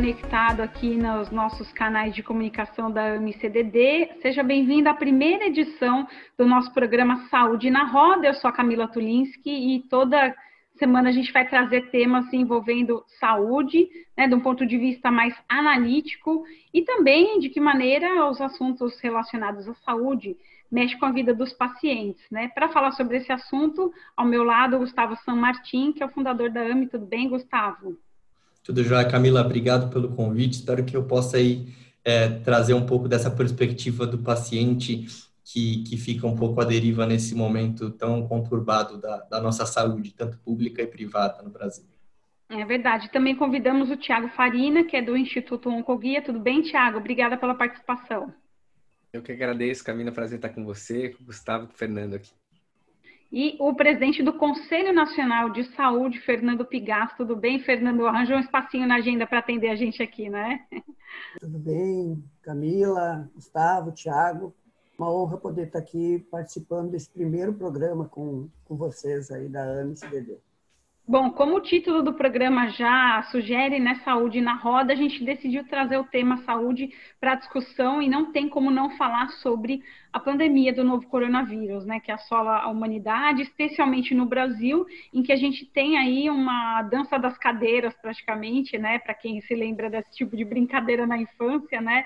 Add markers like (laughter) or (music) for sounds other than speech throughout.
conectado aqui nos nossos canais de comunicação da AMCDD. Seja bem-vindo à primeira edição do nosso programa Saúde na Roda. Eu sou a Camila Tulinski e toda semana a gente vai trazer temas envolvendo saúde, né, de um ponto de vista mais analítico e também de que maneira os assuntos relacionados à saúde mexem com a vida dos pacientes, né? Para falar sobre esse assunto, ao meu lado, Gustavo San Martin, que é o fundador da AMI. Tudo bem, Gustavo? Tudo jóia, Camila. Obrigado pelo convite. Espero que eu possa aí é, trazer um pouco dessa perspectiva do paciente que, que fica um pouco à deriva nesse momento tão conturbado da, da nossa saúde, tanto pública e privada no Brasil. É verdade. Também convidamos o Tiago Farina, que é do Instituto Oncoguia. Tudo bem, Tiago? Obrigada pela participação. Eu que agradeço, Camila. Prazer estar com você, com o Gustavo e com o Fernando aqui. E o presidente do Conselho Nacional de Saúde, Fernando Pigas. Tudo bem, Fernando? Arranjou um espacinho na agenda para atender a gente aqui, né? Tudo bem, Camila, Gustavo, Tiago uma honra poder estar aqui participando desse primeiro programa com, com vocês aí da AMCDD. Bom, como o título do programa já sugere, né, Saúde na Roda, a gente decidiu trazer o tema saúde para discussão e não tem como não falar sobre a pandemia do novo coronavírus, né, que assola a humanidade, especialmente no Brasil, em que a gente tem aí uma dança das cadeiras praticamente, né, para quem se lembra desse tipo de brincadeira na infância, né,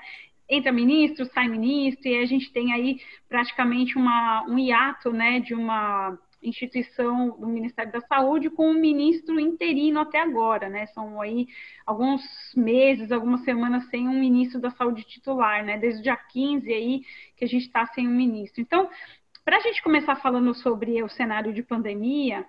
entra ministro, sai ministro, e a gente tem aí praticamente uma, um hiato né, de uma instituição do Ministério da Saúde com um ministro interino até agora, né? São aí alguns meses, algumas semanas sem um ministro da Saúde titular, né? Desde o dia 15 aí que a gente está sem um ministro. Então, para a gente começar falando sobre o cenário de pandemia,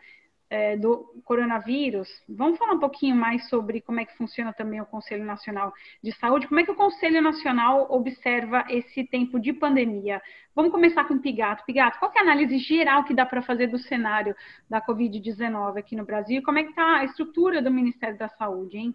é, do coronavírus, vamos falar um pouquinho mais sobre como é que funciona também o Conselho Nacional de Saúde, como é que o Conselho Nacional observa esse tempo de pandemia. Vamos começar com o Pigato. Pigato, qual é a análise geral que dá para fazer do cenário da Covid-19 aqui no Brasil? Como é que está a estrutura do Ministério da Saúde, hein?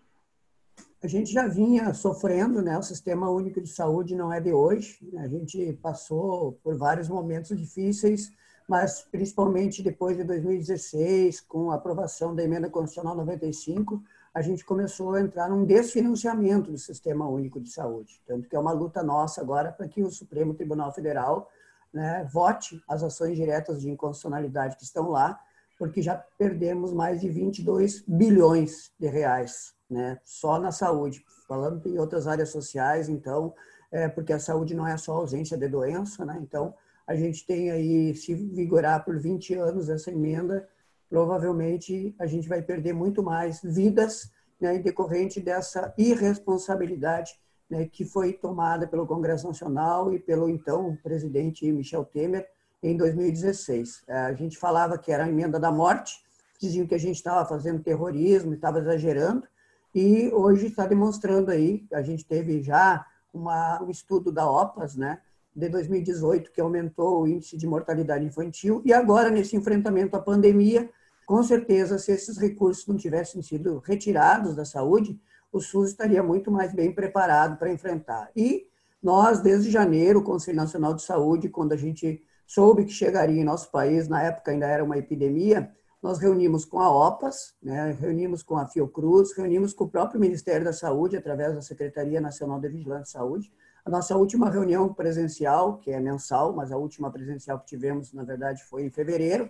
A gente já vinha sofrendo, né? O Sistema Único de Saúde não é de hoje. A gente passou por vários momentos difíceis, mas principalmente depois de 2016, com a aprovação da emenda constitucional 95, a gente começou a entrar num desfinanciamento do Sistema Único de Saúde. Tanto que é uma luta nossa agora para que o Supremo Tribunal Federal né, vote as ações diretas de inconstitucionalidade que estão lá, porque já perdemos mais de 22 bilhões de reais né, só na saúde. Falando em outras áreas sociais, então, é, porque a saúde não é só ausência de doença, né? Então, a gente tem aí, se vigorar por 20 anos essa emenda, provavelmente a gente vai perder muito mais vidas né, decorrente dessa irresponsabilidade né, que foi tomada pelo Congresso Nacional e pelo então presidente Michel Temer em 2016. É, a gente falava que era a emenda da morte, diziam que a gente estava fazendo terrorismo, estava exagerando, e hoje está demonstrando aí, a gente teve já uma, um estudo da OPAS, né, de 2018, que aumentou o índice de mortalidade infantil, e agora, nesse enfrentamento à pandemia, com certeza, se esses recursos não tivessem sido retirados da saúde, o SUS estaria muito mais bem preparado para enfrentar. E nós, desde janeiro, o Conselho Nacional de Saúde, quando a gente soube que chegaria em nosso país, na época ainda era uma epidemia, nós reunimos com a OPAS, né, reunimos com a Fiocruz, reunimos com o próprio Ministério da Saúde, através da Secretaria Nacional de Vigilância e Saúde, a nossa última reunião presencial, que é mensal, mas a última presencial que tivemos, na verdade, foi em fevereiro.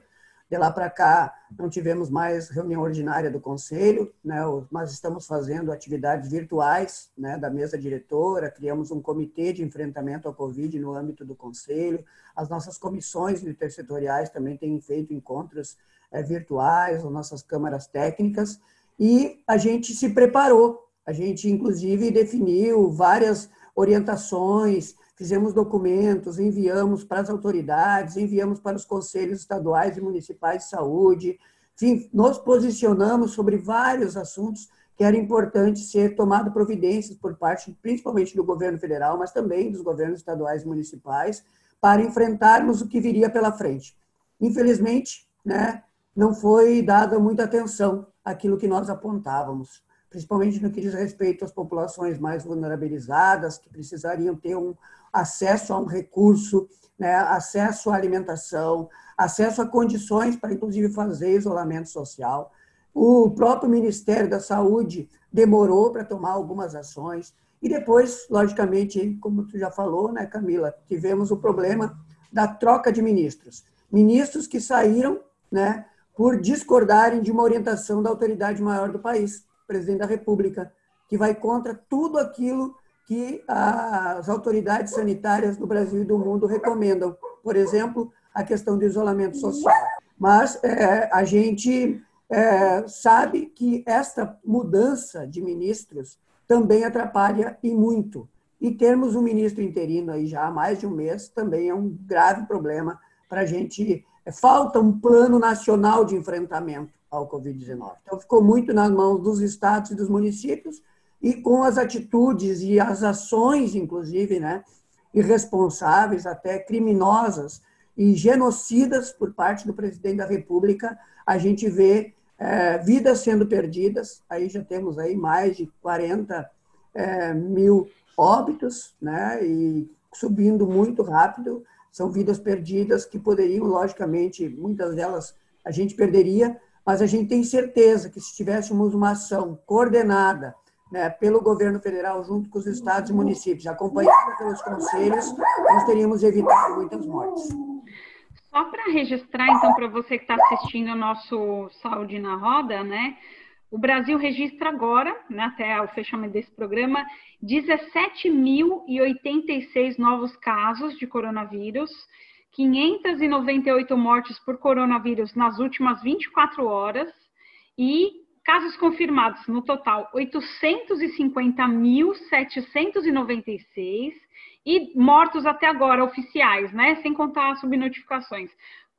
De lá para cá, não tivemos mais reunião ordinária do Conselho, né, mas estamos fazendo atividades virtuais né, da mesa diretora, criamos um comitê de enfrentamento à Covid no âmbito do Conselho, as nossas comissões intersetoriais também têm feito encontros é, virtuais, as nossas câmaras técnicas, e a gente se preparou, a gente, inclusive, definiu várias orientações, fizemos documentos, enviamos para as autoridades, enviamos para os conselhos estaduais e municipais de saúde, enfim, nos posicionamos sobre vários assuntos que era importante ser tomado providências por parte, principalmente do governo federal, mas também dos governos estaduais e municipais, para enfrentarmos o que viria pela frente. Infelizmente, né, não foi dada muita atenção àquilo que nós apontávamos principalmente no que diz respeito às populações mais vulnerabilizadas, que precisariam ter um acesso a um recurso, né, acesso à alimentação, acesso a condições para, inclusive, fazer isolamento social. O próprio Ministério da Saúde demorou para tomar algumas ações. E depois, logicamente, como tu já falou, né, Camila, tivemos o problema da troca de ministros. Ministros que saíram né, por discordarem de uma orientação da autoridade maior do país, presidente da República, que vai contra tudo aquilo que as autoridades sanitárias do Brasil e do mundo recomendam. Por exemplo, a questão do isolamento social. Mas é, a gente é, sabe que esta mudança de ministros também atrapalha e muito. E termos um ministro interino aí já há mais de um mês também é um grave problema para a gente. É, falta um plano nacional de enfrentamento ao Covid-19. Então, ficou muito nas mãos dos estados e dos municípios, e com as atitudes e as ações, inclusive, né, irresponsáveis, até criminosas e genocidas por parte do presidente da República, a gente vê é, vidas sendo perdidas. Aí já temos aí mais de 40 é, mil óbitos, né, e subindo muito rápido. São vidas perdidas que poderiam, logicamente, muitas delas a gente perderia, mas a gente tem certeza que se tivéssemos uma ação coordenada, né, pelo governo federal, junto com os estados e municípios, acompanhada pelos conselhos, nós teríamos evitado muitas mortes. Só para registrar, então, para você que está assistindo o nosso Saúde na Roda, né? O Brasil registra agora, né, até o fechamento desse programa, 17.086 novos casos de coronavírus, 598 mortes por coronavírus nas últimas 24 horas e Casos confirmados no total 850.796 e mortos até agora oficiais, né, sem contar as subnotificações.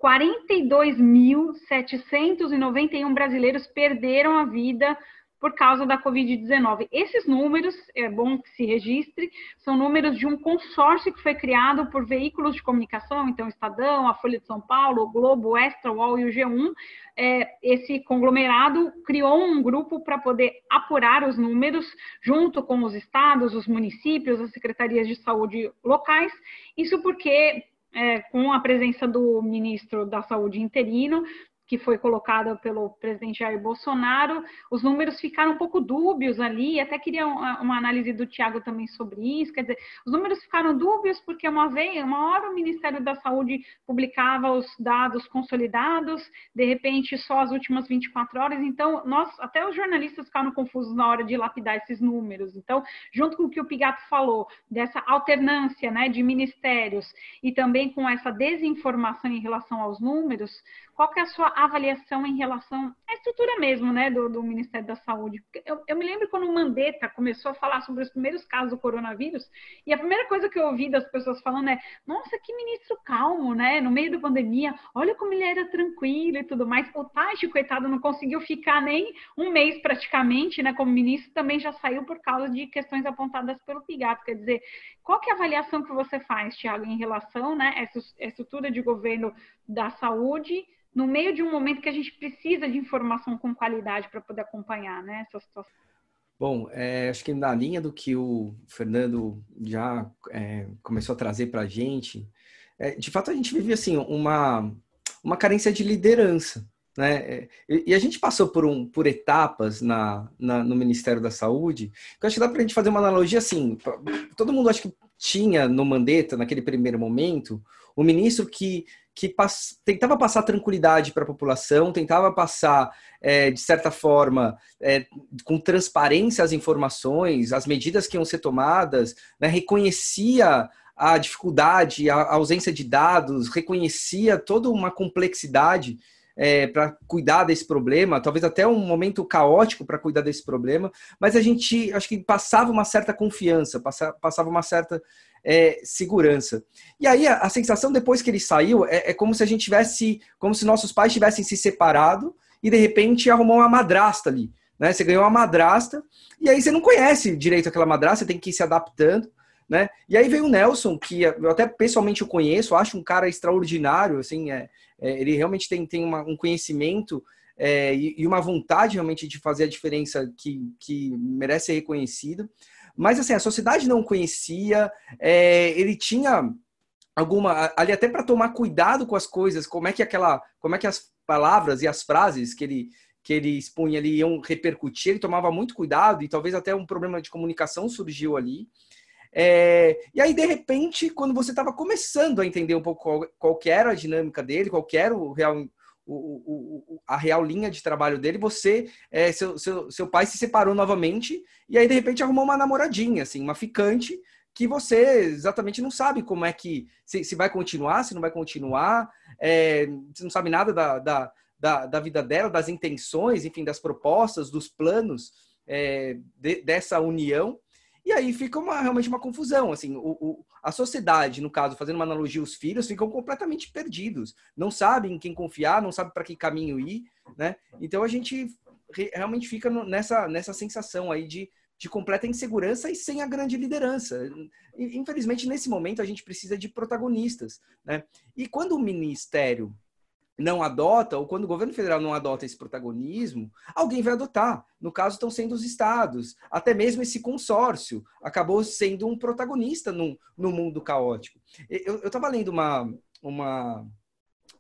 42.791 brasileiros perderam a vida por causa da Covid-19. Esses números, é bom que se registre, são números de um consórcio que foi criado por veículos de comunicação, então Estadão, a Folha de São Paulo, o Globo, o Extra, o UOL e o G1. É, esse conglomerado criou um grupo para poder apurar os números, junto com os estados, os municípios, as secretarias de saúde locais. Isso porque é, com a presença do ministro da Saúde interino, que foi colocada pelo presidente Jair Bolsonaro, os números ficaram um pouco dúbios ali, até queria uma análise do Tiago também sobre isso, quer dizer, os números ficaram dúbios porque uma vez, uma hora o Ministério da Saúde publicava os dados consolidados, de repente só as últimas 24 horas, então nós, até os jornalistas ficaram confusos na hora de lapidar esses números, então, junto com o que o Pigato falou, dessa alternância, né, de ministérios, e também com essa desinformação em relação aos números, qual que é a sua avaliação em relação à estrutura mesmo, né, do, do Ministério da Saúde? Eu, eu, me lembro quando o Mandetta começou a falar sobre os primeiros casos do coronavírus, e a primeira coisa que eu ouvi das pessoas falando é, nossa, que ministro calmo, né, no meio da pandemia, olha como ele era tranquilo e tudo mais. O Tati, coitado, não conseguiu ficar nem um mês praticamente, né, como ministro, também já saiu por causa de questões apontadas pelo Pigato. Quer dizer, qual que é a avaliação que você faz, Tiago, em relação, né, essa estrutura de governo da saúde, no meio de um momento que a gente precisa de informação com qualidade para poder acompanhar né, essa situação. Bom, é, acho que na linha do que o Fernando já é, começou a trazer para a gente, é, de fato a gente vive assim uma, uma carência de liderança. Né? E a gente passou por, um, por etapas na, na no Ministério da Saúde, que eu acho que dá para a gente fazer uma analogia assim. Todo mundo acho que tinha no Mandetta, naquele primeiro momento, o ministro que que pass tentava passar tranquilidade para a população, tentava passar, é, de certa forma, é, com transparência as informações, as medidas que iam ser tomadas, né, reconhecia a dificuldade, a ausência de dados, reconhecia toda uma complexidade é, para cuidar desse problema, talvez até um momento caótico para cuidar desse problema, mas a gente acho que passava uma certa confiança, passava uma certa é, segurança. E aí a, a, sensação depois que ele saiu é, é, como se a gente tivesse, como se nossos pais tivessem se separado e de repente arrumou uma madrasta ali. Né? Você ganhou uma madrasta e aí você não conhece direito aquela madrasta, você tem que ir se adaptando. Né? E aí veio o Nelson, que eu até pessoalmente o conheço, acho um cara extraordinário, assim, é, é ele realmente tem, tem uma, um conhecimento é, e, e, uma vontade realmente de fazer a diferença que, que merece ser reconhecido. Mas assim, a sociedade não conhecia, é, ele tinha alguma ali até para tomar cuidado com as coisas, como é que aquela, como é que as palavras e as frases que ele que ele expunha ali iam repercutir, ele tomava muito cuidado e talvez até um problema de comunicação surgiu ali. É, e aí, de repente, quando você estava começando a entender um pouco qual, qual que era a dinâmica dele, qual que era o real, o, o, a real linha de trabalho dele, você, é, seu, seu, seu pai se separou novamente e aí, de repente, arrumou uma namoradinha, assim, uma ficante, que você exatamente não sabe como é que, se, se vai continuar, se não vai continuar, é, você não sabe nada da, da, da, da, vida dela, das intenções, enfim, das propostas, dos planos é, de, dessa união. E aí fica uma, realmente uma confusão. Assim, o, o, a sociedade, no caso, fazendo uma analogia, os filhos ficam completamente perdidos, não sabem em quem confiar, não sabem para que caminho ir, né? Então a gente realmente fica nessa, nessa sensação aí de, de completa insegurança e sem a grande liderança. Infelizmente, nesse momento, a gente precisa de protagonistas, né? E quando o ministério não adota, ou quando o governo federal não adota esse protagonismo, alguém vai adotar. No caso, estão sendo os estados. Até mesmo esse consórcio acabou sendo um protagonista no, no mundo caótico. Eu estava lendo uma, uma,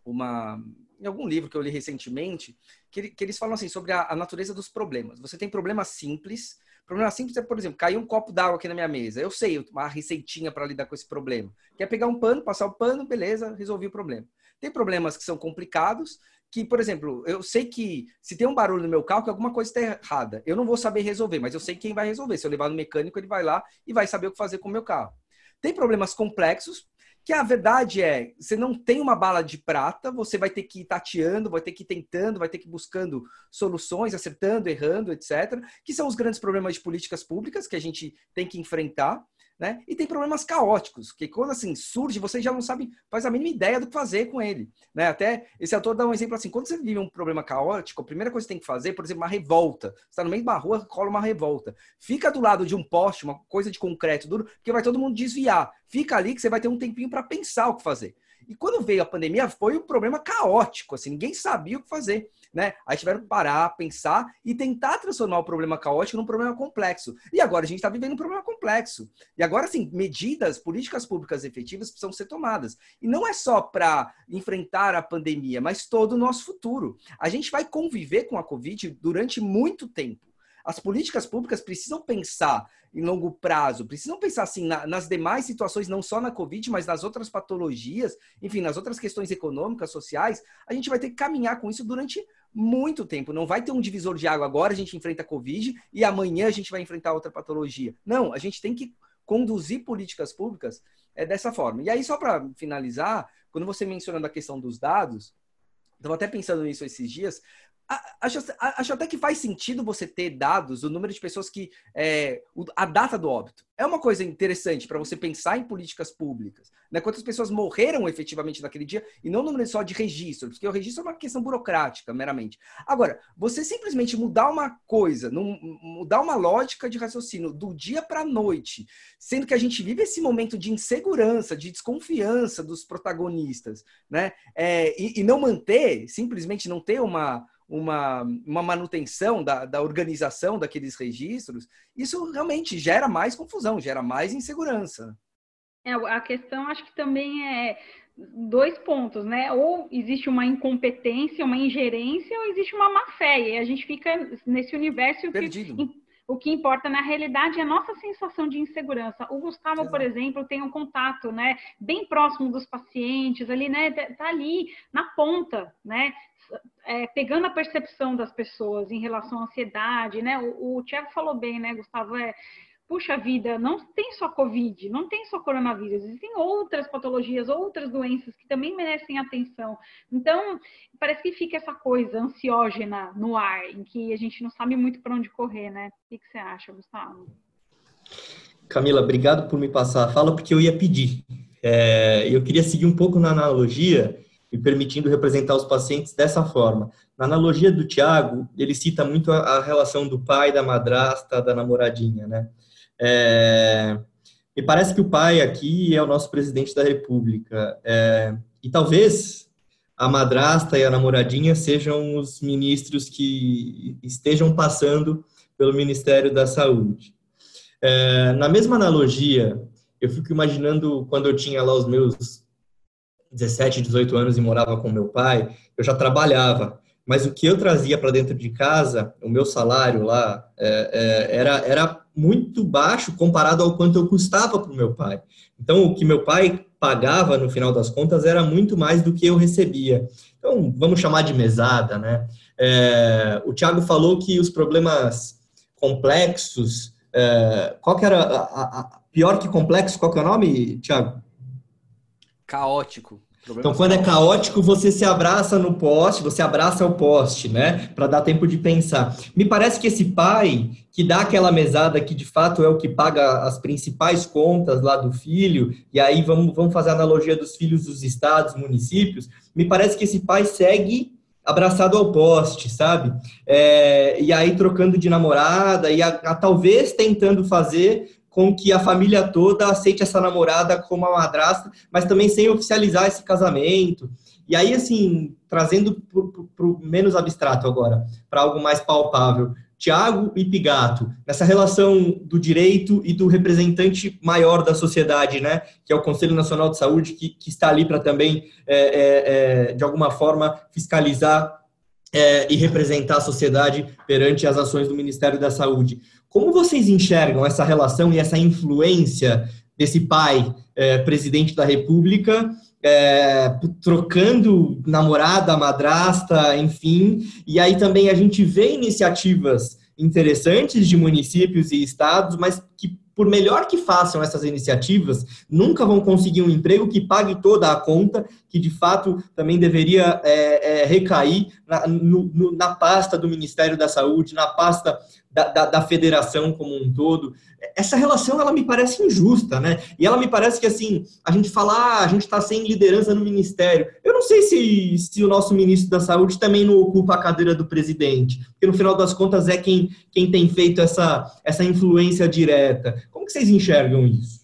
uma, em algum livro que eu li recentemente, que, que eles falam assim sobre a, a natureza dos problemas. Você tem problemas simples. Problema simples é, por exemplo, cair um copo d'água aqui na minha mesa. Eu sei uma receitinha para lidar com esse problema. Quer pegar um pano, passar o pano, beleza, resolvi o problema. Tem problemas que são complicados, que, por exemplo, eu sei que se tem um barulho no meu carro, que alguma coisa está errada. Eu não vou saber resolver, mas eu sei quem vai resolver. Se eu levar no mecânico, ele vai lá e vai saber o que fazer com o meu carro. Tem problemas complexos, que a verdade é, você não tem uma bala de prata, você vai ter que ir tateando, vai ter que ir tentando, vai ter que ir buscando soluções, acertando, errando, etc. Que são os grandes problemas de políticas públicas que a gente tem que enfrentar. Né? E tem problemas caóticos, que quando assim surge, você já não sabe, faz a mínima ideia do que fazer com ele. Né? Até esse autor dá um exemplo assim: quando você vive um problema caótico, a primeira coisa que você tem que fazer, por exemplo, uma revolta. Você está no meio da rua, rola uma revolta. Fica do lado de um poste, uma coisa de concreto duro, porque vai todo mundo desviar. Fica ali que você vai ter um tempinho para pensar o que fazer. E quando veio a pandemia, foi um problema caótico, assim, ninguém sabia o que fazer né? Aí tiveram que parar, pensar e tentar transformar o problema caótico num problema complexo. E agora a gente está vivendo um problema complexo. E agora, sim, medidas, políticas públicas efetivas precisam ser tomadas. E não é só para enfrentar a pandemia, mas todo o nosso futuro. A gente vai conviver com a Covid durante muito tempo. As políticas públicas precisam pensar em longo prazo, precisam pensar assim na, nas demais situações, não só na Covid, mas nas outras patologias, enfim, nas outras questões econômicas, sociais. A gente vai ter que caminhar com isso durante muito tempo. Não vai ter um divisor de água agora a gente enfrenta a Covid e amanhã a gente vai enfrentar outra patologia. Não, a gente tem que conduzir políticas públicas é, dessa forma. E aí, só para finalizar, quando você mencionando a questão dos dados, estava até pensando nisso esses dias, Acho, acho, até que faz sentido você ter dados do número de pessoas que. É, a data do óbito. É uma coisa interessante para você pensar em políticas públicas. Né? Quantas pessoas morreram efetivamente naquele dia e não número só de registro, porque o registro é uma questão burocrática, meramente. Agora, você simplesmente mudar uma coisa, mudar uma lógica de raciocínio do dia para a noite, sendo que a gente vive esse momento de insegurança, de desconfiança dos protagonistas, né? É, e, e não manter, simplesmente não ter uma uma, uma manutenção da, da organização daqueles registros, isso realmente gera mais confusão, gera mais insegurança. É, a questão acho que também é dois pontos, né? Ou existe uma incompetência, uma ingerência, ou existe uma má fé. E a gente fica nesse universo Perdido. que o que importa na realidade é a nossa sensação de insegurança. O Gustavo, Exato. por exemplo, tem um contato, né, bem próximo dos pacientes, ali, né, tá ali na ponta, né, é, pegando a percepção das pessoas em relação à ansiedade, né? O, o Tiago falou bem, né, Gustavo? É, puxa vida, não tem só Covid, não tem só coronavírus, existem outras patologias, outras doenças que também merecem atenção. Então, parece que fica essa coisa ansiógena no ar, em que a gente não sabe muito para onde correr, né? O que, você acha, Gustavo? Camila, obrigado por me passar a fala, porque eu ia pedir. É, eu queria seguir um pouco na analogia me permitindo representar os pacientes dessa forma. Na analogia do Tiago, ele cita muito a, a, relação do pai, da madrasta, da namoradinha, né? É, parece que o pai aqui é o nosso presidente da República. É, e talvez a madrasta e a namoradinha sejam os ministros que estejam passando pelo Ministério da Saúde. É, na mesma analogia, eu fico imaginando quando eu tinha lá os meus 17, 18 anos e morava com meu pai, eu já trabalhava. mas o que eu trazia para dentro de casa, o meu salário lá, é, é, era, era muito baixo comparado ao quanto eu custava para o meu pai. Então, o que meu pai pagava, no final das contas, era muito mais do que eu recebia. Então, vamos chamar de mesada, né? É, o Tiago falou que os problemas complexos, é, qual que era, a, a, a, pior que complexo, qual que é o nome, Tiago? Caótico. Então, quando é caótico, você se abraça no poste, você abraça o poste, né? Para dar tempo de pensar. Me parece que esse pai que dá aquela mesada que de fato é o que paga as principais contas lá do filho, e aí vamos, vamos fazer a analogia dos filhos dos estados, municípios, me parece que esse pai segue abraçado ao poste, sabe? É, e aí trocando de namorada, e a, a, talvez tentando fazer com que a família toda aceite essa namorada como a madrasta, mas também sem oficializar esse casamento. E aí, assim, trazendo para o menos abstrato agora, para algo mais palpável, Tiago e Pigato, nessa relação do direito e do representante maior da sociedade, né, que é o Conselho Nacional de Saúde, que, que está ali para também, é, é, é, de alguma forma, fiscalizar é, e representar a sociedade perante as ações do Ministério da Saúde. Como vocês enxergam essa relação e essa influência desse pai, é, presidente da República, é, trocando namorada, madrasta, enfim, e aí também a gente vê iniciativas interessantes de municípios e estados, mas que por melhor que façam essas iniciativas, nunca vão conseguir um emprego que pague toda a conta, que de fato também deveria é, é, recair na, no, na pasta do Ministério da Saúde, na pasta da, da, da, federação como um todo. Essa relação, ela me parece injusta, né? E ela me parece que, assim, a gente fala, ah, a gente está sem liderança no ministério. Eu não sei se, se o nosso ministro da Saúde também não ocupa a cadeira do presidente, porque no final das contas é quem, quem tem feito essa, essa influência direta. Como que vocês enxergam isso?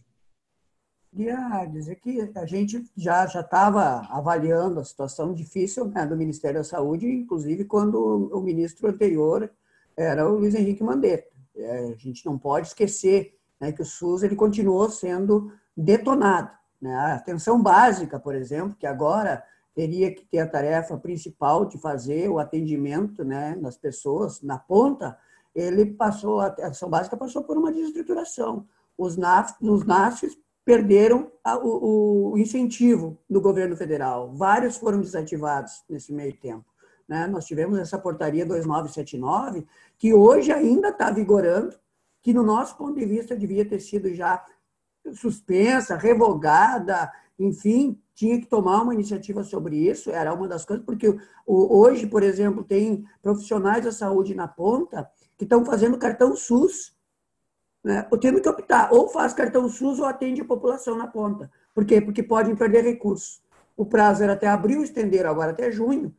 Queria dizer que a gente já já estava avaliando a situação difícil né, do Ministério da Saúde, inclusive quando o ministro anterior era o Luiz Henrique Mandetta. É, a gente não pode esquecer né, que o SUS ele continuou sendo detonado. Né? A atenção básica, por exemplo, que agora teria que ter a tarefa principal de fazer o atendimento né, das pessoas na ponta, ele passou, a atenção básica passou por uma desestruturação. Os NAF, os NAFs perderam o, o incentivo do governo federal. Vários foram desativados nesse meio tempo. Né? Nós tivemos essa portaria 2979, que hoje ainda está vigorando, que no nosso ponto de vista devia ter sido já suspensa, revogada, enfim, tinha que tomar uma iniciativa sobre isso, era uma das coisas, porque hoje, por exemplo, tem profissionais da saúde na ponta que estão fazendo cartão SUS, né? tendo que optar, ou faz cartão SUS ou atende a população na ponta. Por quê? Porque podem perder recursos. O prazo era até abril, estenderam agora até junho,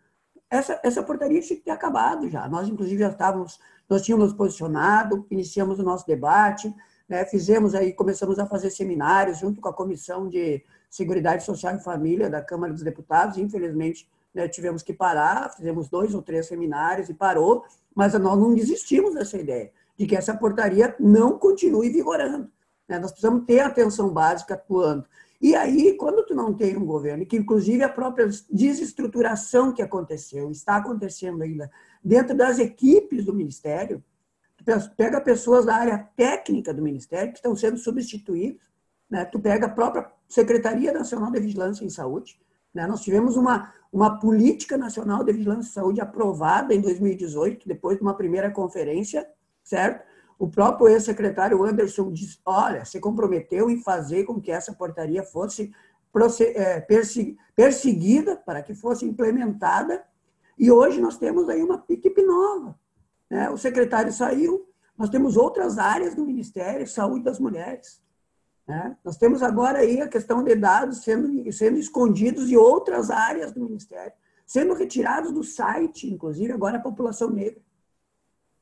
essa, essa portaria tinha que ter acabado já. Nós, inclusive, já estávamos, nós tínhamos posicionado, iniciamos o nosso debate, né, fizemos aí, começamos a fazer seminários junto com a Comissão de Seguridade Social e Família da Câmara dos Deputados. Infelizmente, né, tivemos que parar, fizemos dois ou três seminários e parou, mas nós não desistimos dessa ideia de que essa portaria não continue vigorando. Né? Nós precisamos ter atenção básica atuando. E aí, quando tu não tem um governo, que inclusive a própria desestruturação que aconteceu, está acontecendo ainda dentro das equipes do Ministério, tu pega pessoas da área técnica do Ministério que estão sendo substituídas, né? tu pega a própria Secretaria Nacional de Vigilância em Saúde, né? nós tivemos uma, uma política nacional de vigilância em saúde aprovada em 2018, depois de uma primeira conferência, certo? O próprio ex-secretário Anderson disse, olha, se comprometeu em fazer com que essa portaria fosse é, perseguida para que fosse implementada. E hoje nós temos aí uma equipe nova. Né? O secretário saiu, nós temos outras áreas do Ministério, saúde das mulheres. Né? Nós temos agora aí a questão de dados sendo, sendo escondidos em outras áreas do Ministério, sendo retirados do site, inclusive agora a população negra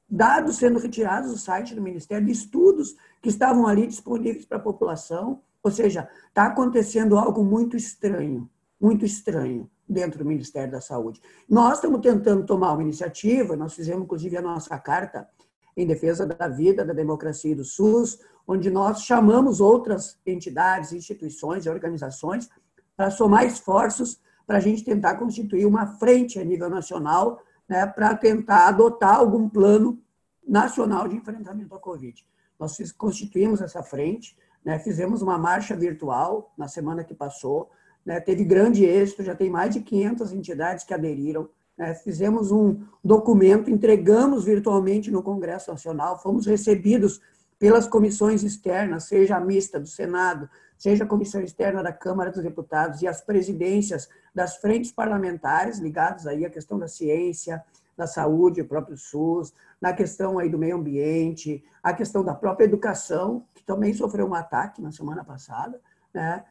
dados sendo retirados do site do Ministério, de estudos que estavam ali disponíveis para a população. Ou seja, está acontecendo algo muito estranho, muito estranho dentro do Ministério da Saúde. Nós estamos tentando tomar uma iniciativa, nós fizemos inclusive a nossa carta em defesa da vida, da democracia e do SUS, onde nós chamamos outras entidades, instituições e organizações para somar esforços para a gente tentar constituir uma frente a nível nacional né, para tentar adotar algum plano nacional de enfrentamento à Covid. Nós constituímos essa frente, né, fizemos uma marcha virtual na semana que passou, né, teve grande êxito, já tem mais de 500 entidades que aderiram, né, fizemos um documento, entregamos virtualmente no Congresso Nacional, fomos recebidos pelas comissões externas, seja a mista do Senado, seja a comissão externa da Câmara dos Deputados e as presidências das frentes parlamentares ligadas aí à questão da ciência, da saúde, o próprio SUS, na questão aí do meio ambiente, a questão da própria educação, que também sofreu um ataque na semana passada, né?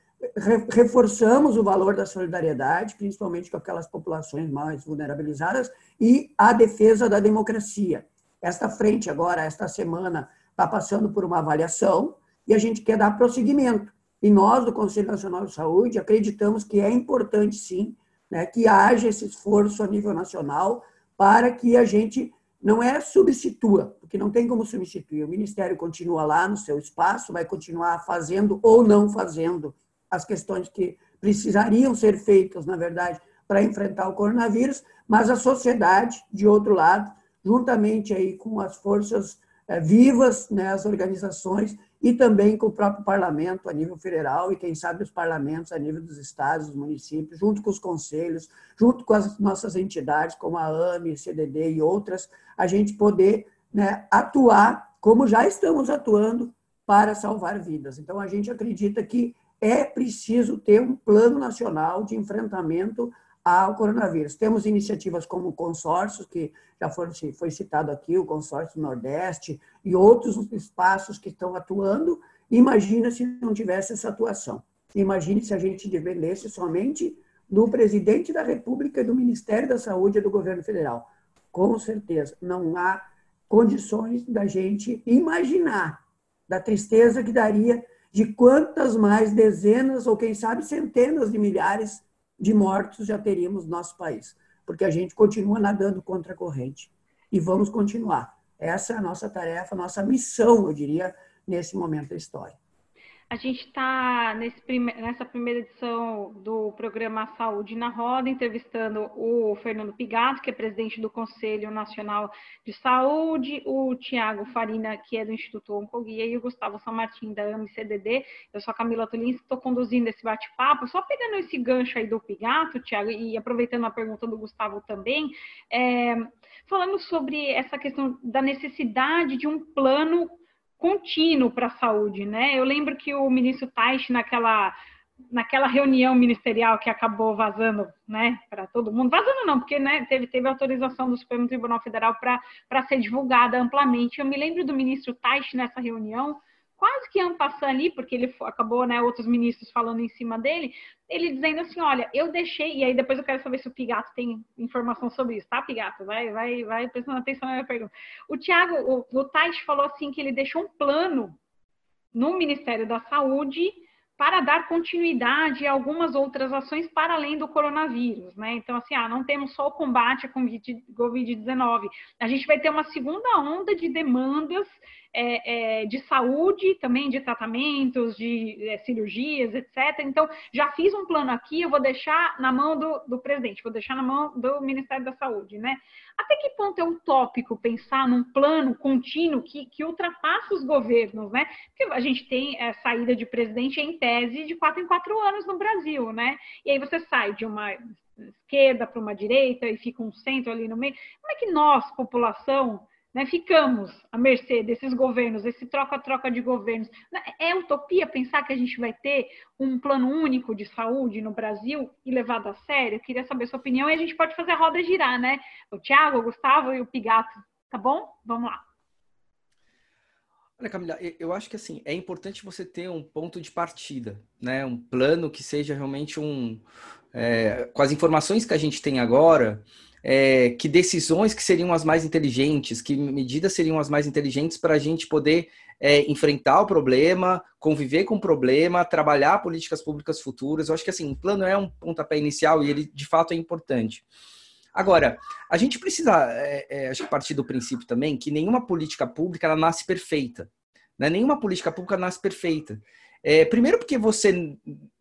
reforçamos o valor da solidariedade, principalmente com aquelas populações mais vulnerabilizadas, e a defesa da democracia. Esta frente agora, esta semana, está passando por uma avaliação e a gente quer dar prosseguimento. E nós, do Conselho Nacional de Saúde, acreditamos que é importante, sim, né, que haja esse esforço a nível nacional para que a gente não é substitua, porque não tem como substituir. O Ministério continua lá no seu espaço, vai continuar fazendo ou não fazendo as questões que precisariam ser feitas, na verdade, para enfrentar o coronavírus, mas a sociedade, de outro lado, juntamente aí com as forças vivas, né, as organizações, e também com o próprio parlamento a nível federal e, quem sabe, os parlamentos a nível dos estados, dos municípios, junto com os conselhos, junto com as nossas entidades, como a AME, CDD e outras, a gente poder né, atuar como já estamos atuando para salvar vidas. Então, a gente acredita que é preciso ter um plano nacional de enfrentamento ao coronavírus. Temos iniciativas como consórcios, que já foram, foi citado aqui, o consórcio Nordeste e outros espaços que estão atuando. Imagina se não tivesse essa atuação. Imagine se a gente dependesse somente do presidente da República, do Ministério da Saúde e do governo federal. Com certeza, não há condições da gente imaginar da tristeza que daria de quantas mais dezenas ou quem sabe centenas de milhares de mortos já teríamos no nosso país, porque a gente continua nadando contra a corrente e vamos continuar. Essa é a nossa tarefa, a nossa missão, eu diria, nesse momento da história. A gente está prime nessa primeira edição do programa Saúde na Roda, entrevistando o Fernando Pigato, que é presidente do Conselho Nacional de Saúde, o Tiago Farina, que é do Instituto Oncoguia, e o Gustavo São Martin, da AMCDD. Eu sou a Camila Tulins, estou conduzindo esse bate-papo. Só pegando esse gancho aí do Pigato, Tiago, e aproveitando a pergunta do Gustavo também, é, falando sobre essa questão da necessidade de um plano contínuo para a saúde, né? Eu lembro que o ministro Taish, naquela naquela reunião ministerial que acabou vazando, né, para todo mundo, vazando não, porque, né, teve, teve autorização do Supremo Tribunal Federal para ser divulgada amplamente. Eu me lembro do ministro Taish nessa reunião quase que passando ali, porque ele acabou, né, outros ministros falando em cima dele, ele dizendo assim, olha, eu deixei, e aí depois eu quero saber se o Pigato tem informação sobre isso, tá, Pigato? Vai, vai, vai prestando atenção na minha pergunta. O Tiago, o, o Tais falou assim que ele deixou um plano no Ministério da Saúde para dar continuidade a algumas outras ações para além do coronavírus, né? Então, assim, ah, não temos só o combate à Covid-19, a gente vai ter uma segunda onda de demandas é, é, de saúde, também de tratamentos, de é, cirurgias, etc. Então, já fiz um plano aqui, eu vou deixar na mão do, do, presidente, vou deixar na mão do Ministério da Saúde, né? Até que ponto é utópico pensar num plano contínuo que, que ultrapassa os governos, né? Porque a gente tem é, saída de presidente em tese de quatro em quatro anos no Brasil, né? E aí você sai de uma esquerda para uma direita e fica um centro ali no meio. Como é que nós, população, né, ficamos à mercê desses governos, esse troca-troca de governos. Né, é utopia pensar que a gente vai ter um plano único de saúde no Brasil e levado a sério? Eu queria saber sua opinião e a gente pode fazer a roda girar, né? O Tiago, o Gustavo e o Pigato, tá bom? Vamos lá. Olha, Camila, eu acho que assim é importante você ter um ponto de partida, né? Um plano que seja realmente um é, com as informações que a gente tem agora, é, que decisões que seriam as mais inteligentes, que medidas seriam as mais inteligentes para a gente poder é, enfrentar o problema, conviver com o problema, trabalhar políticas públicas futuras. Eu acho que assim, o plano é um pontapé inicial e ele de fato é importante. Agora, a gente precisa, é, é, acho que partir do princípio também que nenhuma política pública ela nasce perfeita. Né? Nenhuma política pública nasce perfeita. É, primeiro porque você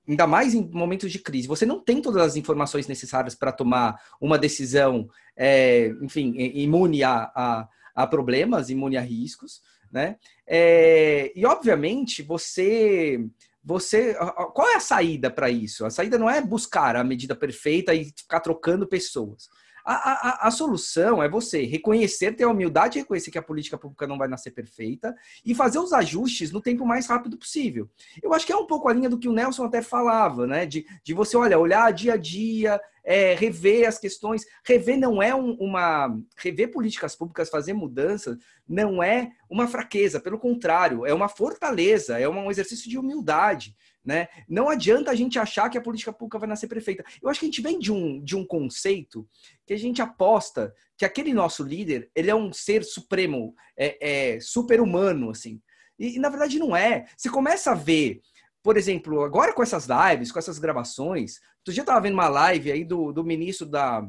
ainda mais em momentos de crise, você não tem todas as informações necessárias para tomar uma decisão, é, enfim, imune a, a, a, problemas, imune a riscos, né? É, e obviamente você você qual é a saída para isso? A saída não é buscar a medida perfeita e ficar trocando pessoas. A, a, a, solução é você reconhecer, ter a humildade de reconhecer que a política pública não vai nascer perfeita e fazer os ajustes no tempo mais rápido possível. Eu acho que é um pouco a linha do que o Nelson até falava, né? De, de você, olha, olhar dia a dia, é, rever as questões. Rever não é um, uma. Rever políticas públicas, fazer mudanças, não é uma fraqueza, pelo contrário, é uma fortaleza, é um exercício de humildade. Né? Não adianta a gente achar que a política pública vai nascer perfeita. Eu acho que a gente vem de um, de um conceito que a gente aposta que aquele nosso líder ele é um ser supremo, é, é super-humano, assim. E, e, na verdade não é. Você começa a ver, por exemplo, agora com essas lives, com essas gravações. Dia eu estava vendo uma live aí do, do ministro da,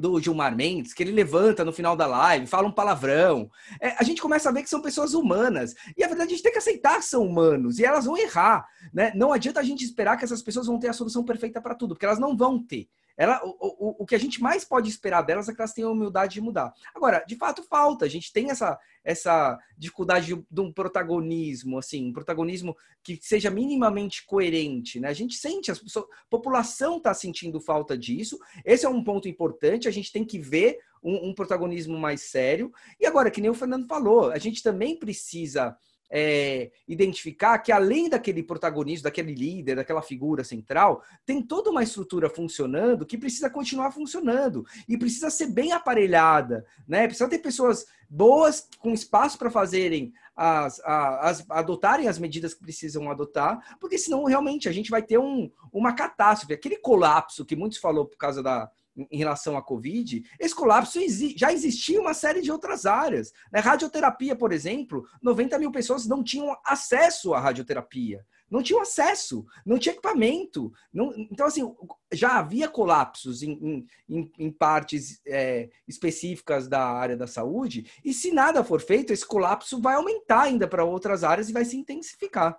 do Gilmar Mendes, que ele levanta no final da live, fala um palavrão. É, a gente começa a ver que são pessoas humanas. E a verdade, a gente tem que aceitar que são humanos e elas vão errar. Né? Não adianta a gente esperar que essas pessoas vão ter a solução perfeita para tudo, porque elas não vão ter. Ela, o, o, o que a gente mais pode esperar delas é que elas tenham a humildade de mudar. Agora, de fato, falta. A gente tem essa, essa dificuldade de, de um protagonismo, assim, um protagonismo que seja minimamente coerente, né? A gente sente, a população está sentindo falta disso. Esse é um ponto importante. A gente tem que ver um, um protagonismo mais sério. E agora, que nem o Fernando falou, a gente também precisa é, identificar que além daquele protagonista, daquele líder, daquela figura central, tem toda uma estrutura funcionando que precisa continuar funcionando e precisa ser bem aparelhada, né? Precisa ter pessoas boas com espaço para fazerem as, as, adotarem as medidas que precisam adotar, porque senão realmente a gente vai ter um, uma catástrofe, aquele colapso que muitos falou por causa da, em relação à Covid, esse colapso já existia em uma série de outras áreas. Na né? radioterapia, por exemplo, 90 mil pessoas não tinham acesso à radioterapia. Não tinham acesso, não tinha equipamento. Não, então, assim, já havia colapsos em, em, em partes é, específicas da área da saúde, e se nada for feito, esse colapso vai aumentar ainda para outras áreas e vai se intensificar.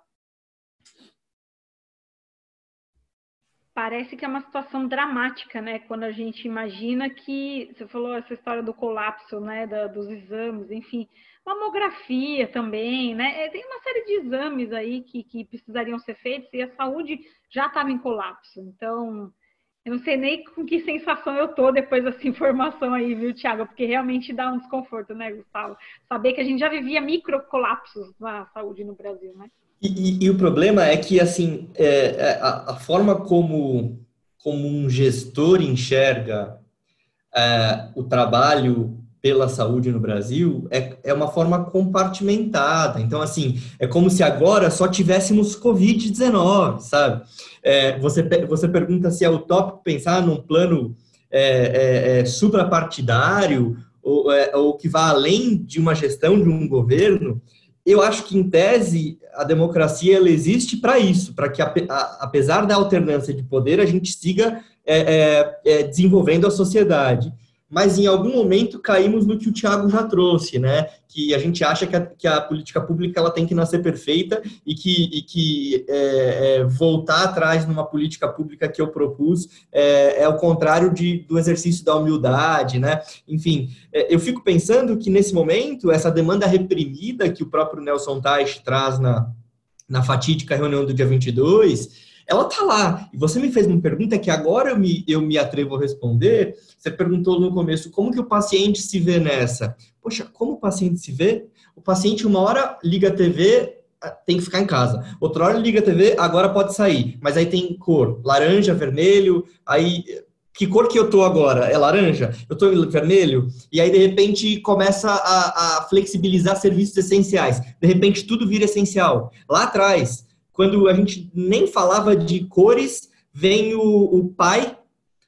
Parece que é uma situação dramática, né? Quando a gente imagina que você falou essa história do colapso, né? Da, dos exames, enfim, mamografia também, né? É, tem uma série de exames aí que, que precisariam ser feitos e a saúde já estava em colapso. Então, eu não sei nem com que sensação eu tô depois dessa (laughs) informação aí, viu, Tiago? Porque realmente dá um desconforto, né, Gustavo? Saber que a gente já vivia micro colapsos na saúde no Brasil, né? E, e, e, o problema é que, assim, é, é, a, a, forma como, como um gestor enxerga é, o trabalho pela saúde no Brasil é, é uma forma compartimentada. Então, assim, é como se agora só tivéssemos Covid-19, sabe? É, você, você pergunta se é utópico pensar num plano é, é, é suprapartidário ou, ou que vá além de uma gestão de um governo eu acho que, em tese, a democracia ela existe para isso, para que, apesar da alternância de poder, a gente siga é, é, é, desenvolvendo a sociedade mas em algum momento caímos no que o Tiago já trouxe, né? Que a gente acha que a, que a, política pública ela tem que nascer perfeita e que, e que é, é, voltar atrás numa política pública que eu propus é, é o contrário de, do exercício da humildade, né? Enfim, é, eu fico pensando que nesse momento, essa demanda reprimida que o próprio Nelson Teich traz na, na fatídica reunião do dia 22 ela tá lá. E você me fez uma pergunta que agora eu me, eu me atrevo a responder. Você perguntou no começo como que o paciente se vê nessa. Poxa, como o paciente se vê? O paciente, uma hora, liga a TV, ah, tem que ficar em casa. Outra hora liga a TV, agora pode sair. Mas aí tem cor, laranja, vermelho, aí que cor que eu tô agora? É laranja? Eu tô vermelho? E aí, de repente, começa a, a, flexibilizar serviços essenciais. De repente, tudo vira essencial. Lá atrás, quando a gente nem falava de cores, vem o, o pai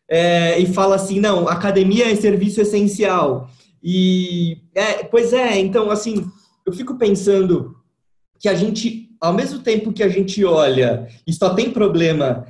é, e fala assim, não, academia é serviço essencial. E, é, pois é, então, assim, eu fico pensando que a gente, ao mesmo tempo que a gente olha e só tem problema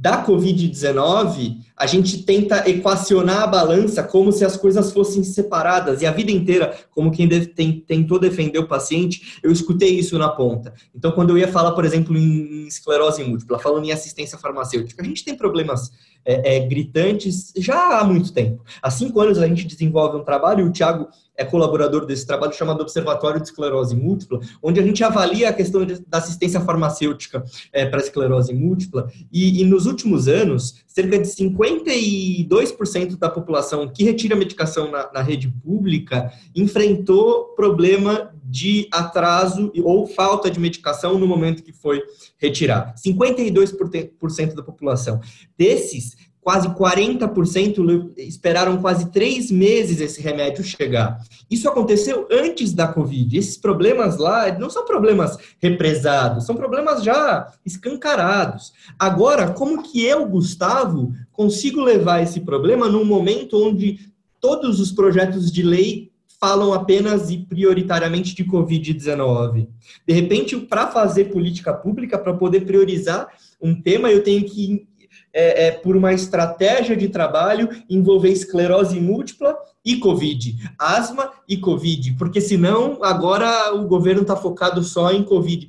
da Covid-19, a gente tenta equacionar a balança como se as coisas fossem separadas. E a vida inteira, como quem tentou defender o paciente, eu escutei isso na ponta. Então, quando eu ia falar, por exemplo, em esclerose múltipla, falando em assistência farmacêutica, a gente tem problemas é, é, gritantes já há muito tempo. Há cinco anos a gente desenvolve um trabalho, o Thiago é colaborador desse trabalho chamado Observatório de Esclerose Múltipla, onde a gente avalia a questão de, da assistência farmacêutica é, para esclerose múltipla. E, e, nos últimos anos, cerca de 52% da população que retira medicação na, na rede pública enfrentou problema de atraso ou falta de medicação no momento que foi retirar. 52% da população. Desses, quase 40% esperaram quase três meses esse remédio chegar. Isso aconteceu antes da Covid. Esses problemas lá não são problemas represados, são problemas já escancarados. Agora, como que eu, Gustavo, consigo levar esse problema num momento onde todos os projetos de lei falam apenas e prioritariamente de Covid-19? De repente, para fazer política pública, para poder priorizar um tema, eu tenho que é, é, por uma estratégia de trabalho envolver esclerose múltipla e Covid, asma e Covid, porque senão agora o governo está focado só em Covid.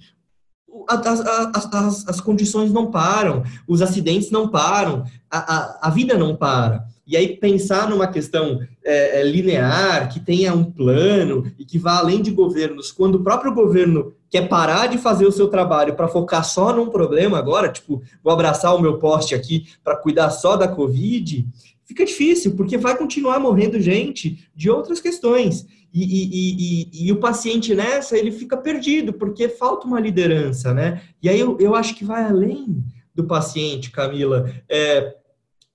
As, as, as, as, condições não param, os acidentes não param, a, a, a vida não para. E aí pensar numa questão é, é, linear, que tenha um plano e que vá além de governos, quando o próprio governo quer parar de fazer o seu trabalho para focar só num problema agora, tipo, vou abraçar o meu poste aqui para cuidar só da Covid, fica difícil, porque vai continuar morrendo gente de outras questões. E, e, e, e, o paciente nessa, ele fica perdido, porque falta uma liderança, né? E aí eu, eu acho que vai além do paciente, Camila. É,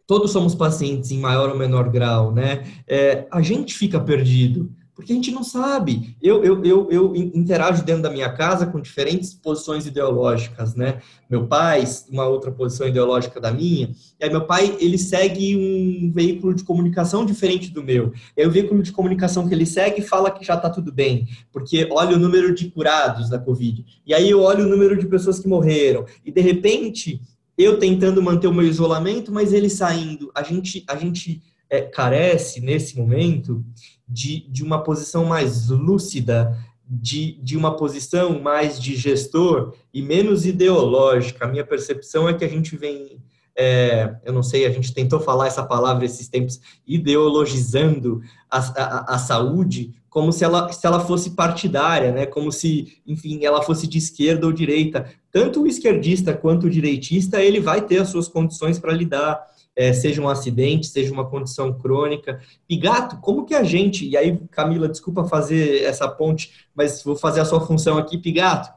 todos somos pacientes em maior ou menor grau, né? É, a gente fica perdido, porque a gente não sabe. Eu, eu, eu, eu interajo dentro da minha casa com diferentes posições ideológicas, né? Meu pai, uma outra posição ideológica da minha, e aí meu pai, ele segue um veículo de comunicação diferente do meu. E aí o veículo de comunicação que ele segue fala que já está tudo bem, porque olha o número de curados da Covid. E aí eu olho o número de pessoas que morreram, e de repente eu tentando manter o meu isolamento, mas ele saindo. A gente, a gente é, carece, nesse momento, de, de uma posição mais lúcida, de, de uma posição mais de gestor e menos ideológica. A minha percepção é que a gente vem. É, eu não sei, a gente tentou falar essa palavra esses tempos, ideologizando a, a, a saúde como se ela, se ela fosse partidária, né? como se, enfim, ela fosse de esquerda ou direita. Tanto o esquerdista quanto o direitista, ele vai ter as suas condições para lidar, é, seja um acidente, seja uma condição crônica. E gato, como que a gente, e aí, Camila, desculpa fazer essa ponte, mas vou fazer a sua função aqui, Pigato,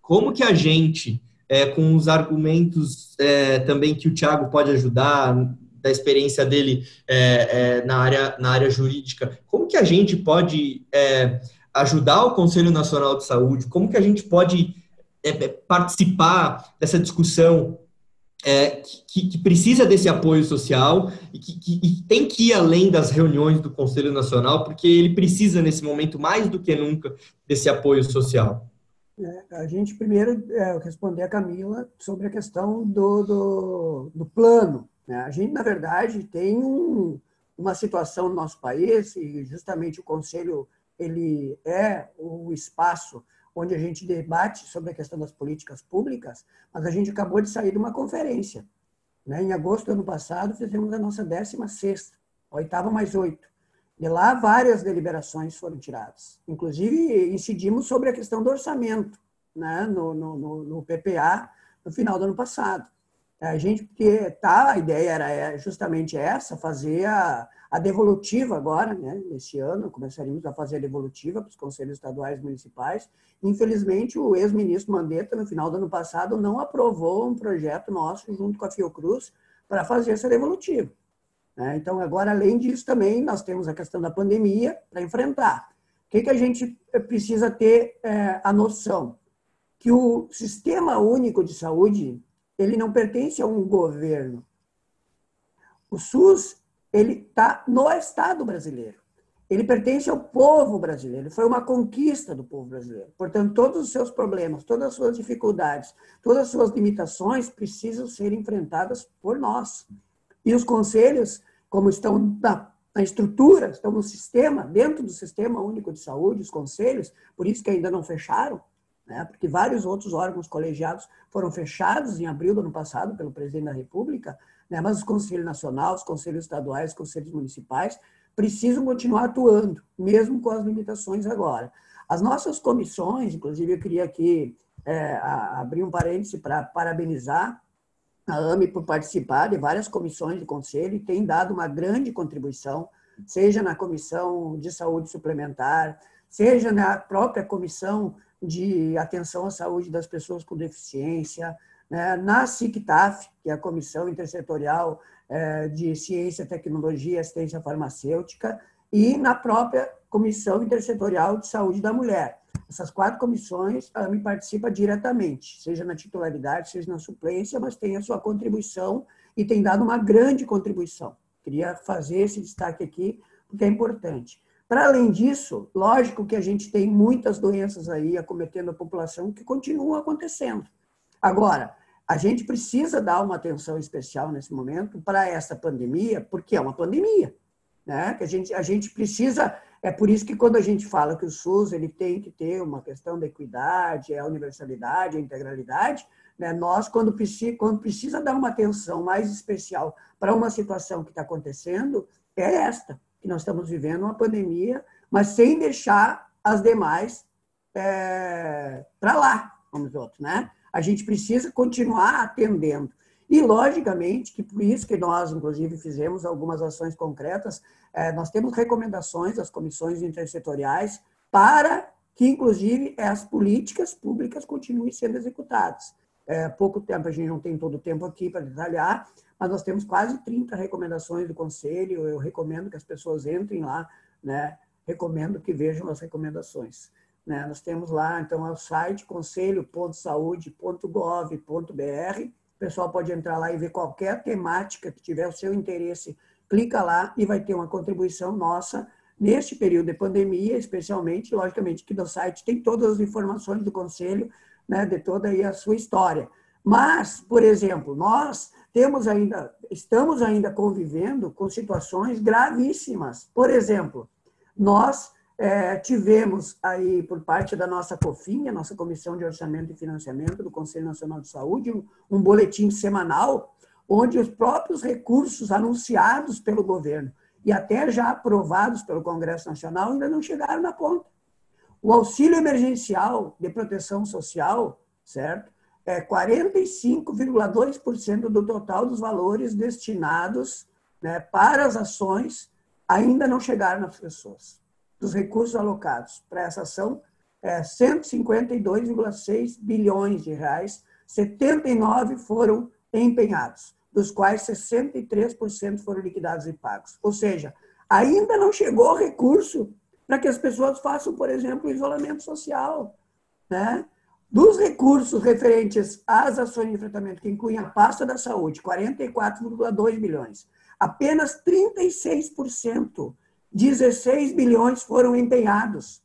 como que a gente, é, com os argumentos é, também que o Tiago pode ajudar, da experiência dele é, é, na, área, na área jurídica, como que a gente pode é, ajudar o Conselho Nacional de Saúde? Como que a gente pode participar dessa discussão é, que, que, precisa desse apoio social e que, que e tem que ir além das reuniões do Conselho Nacional, porque ele precisa, nesse momento, mais do que nunca, desse apoio social? a gente primeiro responder a Camila sobre a questão do, do, do plano né? A gente, na verdade, tem um, uma situação no nosso país, e justamente o Conselho ele é o espaço onde a gente debate sobre a questão das políticas públicas, mas a gente acabou de sair de uma conferência. Né? Em agosto do ano passado, fizemos a nossa 16ª, oitava mais oito. E lá várias deliberações foram tiradas. Inclusive, incidimos sobre a questão do orçamento né? no, no, no PPA no final do ano passado. A gente, porque tá, a ideia era é, justamente essa, fazer a, a devolutiva agora, né? Nesse ano, começaríamos a fazer a devolutiva para os conselhos estaduais e municipais. Infelizmente, o ex-ministro Mandetta, no final do ano passado, não aprovou um projeto nosso, junto com a Fiocruz, para fazer essa devolutiva. Né? Então, agora, além disso, também nós temos a questão da pandemia para enfrentar. O que, que a gente precisa ter é, a noção? Que o Sistema Único de Saúde ele não pertence a um governo. O SUS ele está no Estado brasileiro. ele pertence ao povo brasileiro, foi uma conquista do povo brasileiro. Portanto, todos os seus problemas, todas as suas dificuldades, todas as suas limitações precisam ser enfrentadas por nós. E os conselhos, como estão na, na estrutura, estão no sistema, dentro do Sistema Único de Saúde, os conselhos, por isso que ainda não fecharam, né? porque vários outros órgãos colegiados foram fechados em abril do ano passado pelo presidente da República, né? mas os Conselhos Nacional, os Conselhos Estaduais, os Conselhos Municipais precisam continuar atuando, mesmo com as limitações agora. As nossas comissões, inclusive eu queria aqui é, abrir um parêntese para parabenizar a AME por participar de várias comissões de conselho e tem dado uma grande contribuição, seja na comissão de saúde suplementar, seja na própria comissão de atenção à saúde das pessoas com deficiência, né? na CICTAF, que é a Comissão Intersetorial é, de Ciência, Tecnologia e Assistência Farmacêutica, e na própria Comissão Intersetorial de Saúde da Mulher. Essas quatro comissões, a AME participa diretamente, seja na titularidade, seja na suplência, mas tem a sua contribuição e tem dado uma grande contribuição. Queria fazer esse destaque aqui, porque é importante. Para além disso, lógico que a gente tem muitas doenças aí acometendo a população que continuam acontecendo. Agora, a gente precisa dar uma atenção especial nesse momento para essa pandemia, porque é uma pandemia, né? Que a gente a gente precisa é por isso que quando a gente fala que o SUS ele tem que ter uma questão da equidade, a universalidade, a integralidade, né? Nós quando precisa quando precisa dar uma atenção mais especial para uma situação que está acontecendo é esta que nós estamos vivendo uma pandemia, mas sem deixar as demais é, para lá, vamos outros, né? A gente precisa continuar atendendo. E, logicamente, que por isso que nós, inclusive, fizemos algumas ações concretas, é, nós temos recomendações das comissões intersetoriais para que, inclusive, as políticas públicas continuem sendo executadas. É, pouco tempo, a gente não tem todo o tempo aqui para detalhar, mas nós temos quase 30 recomendações do Conselho. Eu recomendo que as pessoas entrem lá, né? recomendo que vejam as recomendações. Né? Nós temos lá, então, é o site conselho.saude.gov.br. O pessoal pode entrar lá e ver qualquer temática que tiver o seu interesse, clica lá e vai ter uma contribuição nossa neste período de pandemia, especialmente, logicamente, que no site tem todas as informações do Conselho, né, de toda a sua história. Mas, por exemplo, nós temos ainda, estamos ainda convivendo com situações gravíssimas. Por exemplo, nós é, tivemos aí, por parte da nossa COFIN, a nossa Comissão de Orçamento e Financiamento do Conselho Nacional de Saúde, um, um boletim semanal, onde os próprios recursos anunciados pelo governo e até já aprovados pelo Congresso Nacional ainda não chegaram na conta. O auxílio emergencial de proteção social, certo? é 45,2% do total dos valores destinados né, para as ações ainda não chegaram nas pessoas. Dos recursos alocados para essa ação, é 152,6 bilhões de reais, 79 foram empenhados, dos quais 63% foram liquidados e pagos. Ou seja, ainda não chegou recurso para que as pessoas façam, por exemplo, isolamento social, né? Dos recursos referentes às ações de enfrentamento, que incluem a pasta da saúde, 44,2 bilhões, apenas 36%, 16 bilhões foram empenhados,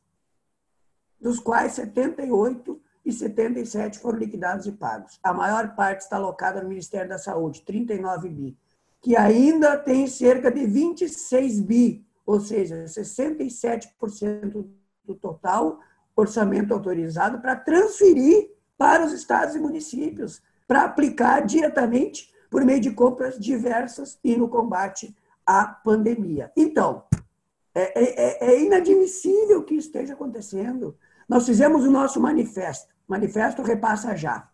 dos quais 78 e 77 foram liquidados e pagos. A maior parte está alocada no Ministério da Saúde, 39 bi, que ainda tem cerca de 26 bi, ou seja, 67% do total orçamento autorizado para transferir para os estados e municípios, para aplicar diretamente por meio de compras diversas e no combate à pandemia. Então, é, é, é, é inadmissível que esteja acontecendo. Nós fizemos o nosso manifesto, manifesto repassa já.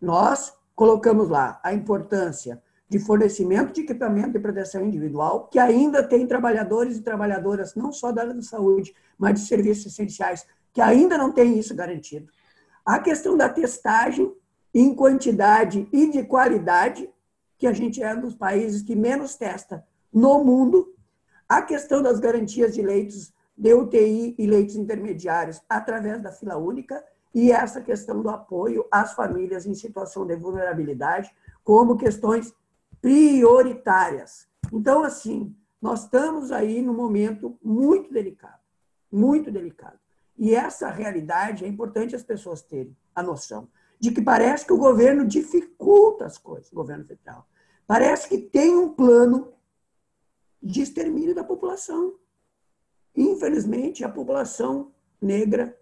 Nós colocamos lá a importância de fornecimento de equipamento de proteção individual, que ainda tem trabalhadores e trabalhadoras, não só da área da saúde, mas de serviços essenciais, que ainda não tem isso garantido. A questão da testagem em quantidade e de qualidade, que a gente é um dos países que menos testa no mundo. A questão das garantias de leitos de UTI e leitos intermediários através da fila única e essa questão do apoio às famílias em situação de vulnerabilidade como questões prioritárias. Então, assim, Nós estamos aí num momento muito delicado, muito delicado. E essa realidade é importante as pessoas terem a noção de que parece que o governo dificulta as coisas, o governo federal. Parece que tem um plano de extermínio da população. Infelizmente, a população negra,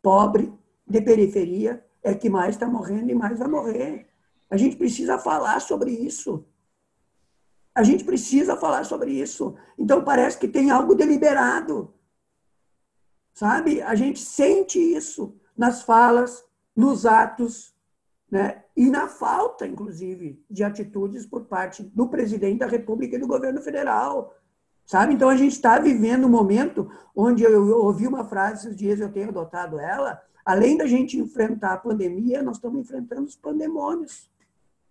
pobre, de periferia, é que mais está morrendo e mais vai morrer. A gente precisa falar sobre isso. A gente precisa falar sobre isso. Então, parece que tem algo deliberado. Sabe? A gente sente isso nas falas, nos atos, né? E na falta, inclusive, de atitudes por parte do presidente da República e do governo federal. Sabe? Então, a gente está vivendo um momento onde eu ouvi uma frase esses dias, eu tenho adotado ela, além da gente enfrentar a pandemia, nós estamos enfrentando os pandemônios.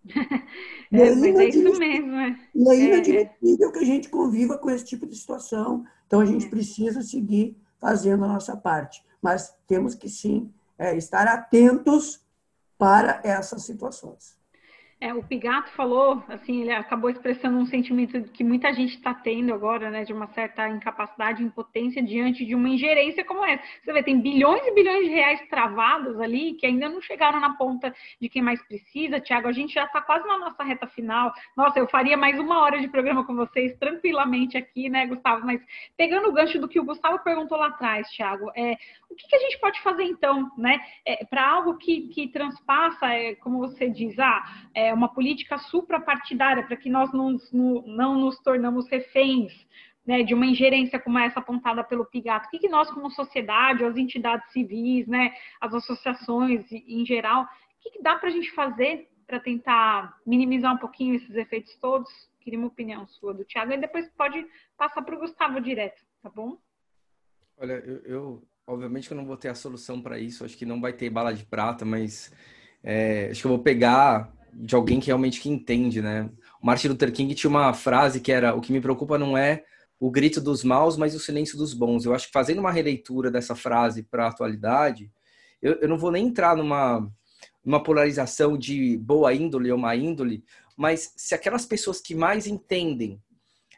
(laughs) É, é, é isso mesmo. É. E é inadmissível que a gente conviva com esse tipo de situação. Então, a gente é. precisa seguir fazendo a nossa parte. Mas temos que, sim, é, estar atentos para essas situações. É, o Pigato falou, assim, ele acabou expressando um sentimento que muita gente está tendo agora, né, de uma certa incapacidade, impotência diante de uma ingerência como essa. Você vê, tem bilhões e bilhões de reais travados ali que ainda não chegaram na ponta de quem mais precisa. Tiago, a gente já está quase na nossa reta final. Nossa, eu faria mais uma hora de programa com vocês tranquilamente aqui, né, Gustavo? Mas pegando o gancho do que o Gustavo perguntou lá atrás, Tiago, é, o que, que, a gente pode fazer então, né, é, para algo que, que transpassa, é, como você diz, ah, é, uma política suprapartidária para que nós não, não nos tornamos reféns né, de uma ingerência como essa apontada pelo Pigato. O que, que nós, como sociedade, as entidades civis, né, as associações em geral, o que, que dá para a gente fazer para tentar minimizar um pouquinho esses efeitos todos? Queria uma opinião sua do Tiago, e depois pode passar para o Gustavo direto, tá bom? Olha, eu, eu obviamente que eu não vou ter a solução para isso, acho que não vai ter bala de prata, mas é, acho que eu vou pegar de alguém que realmente que entende, né? O Martin Luther King tinha uma frase que era: "O que me preocupa não é o grito dos maus, mas o silêncio dos bons". Eu acho que fazendo uma releitura dessa frase para a atualidade, eu, eu não vou nem entrar numa uma polarização de boa índole ou má índole, mas se aquelas pessoas que mais entendem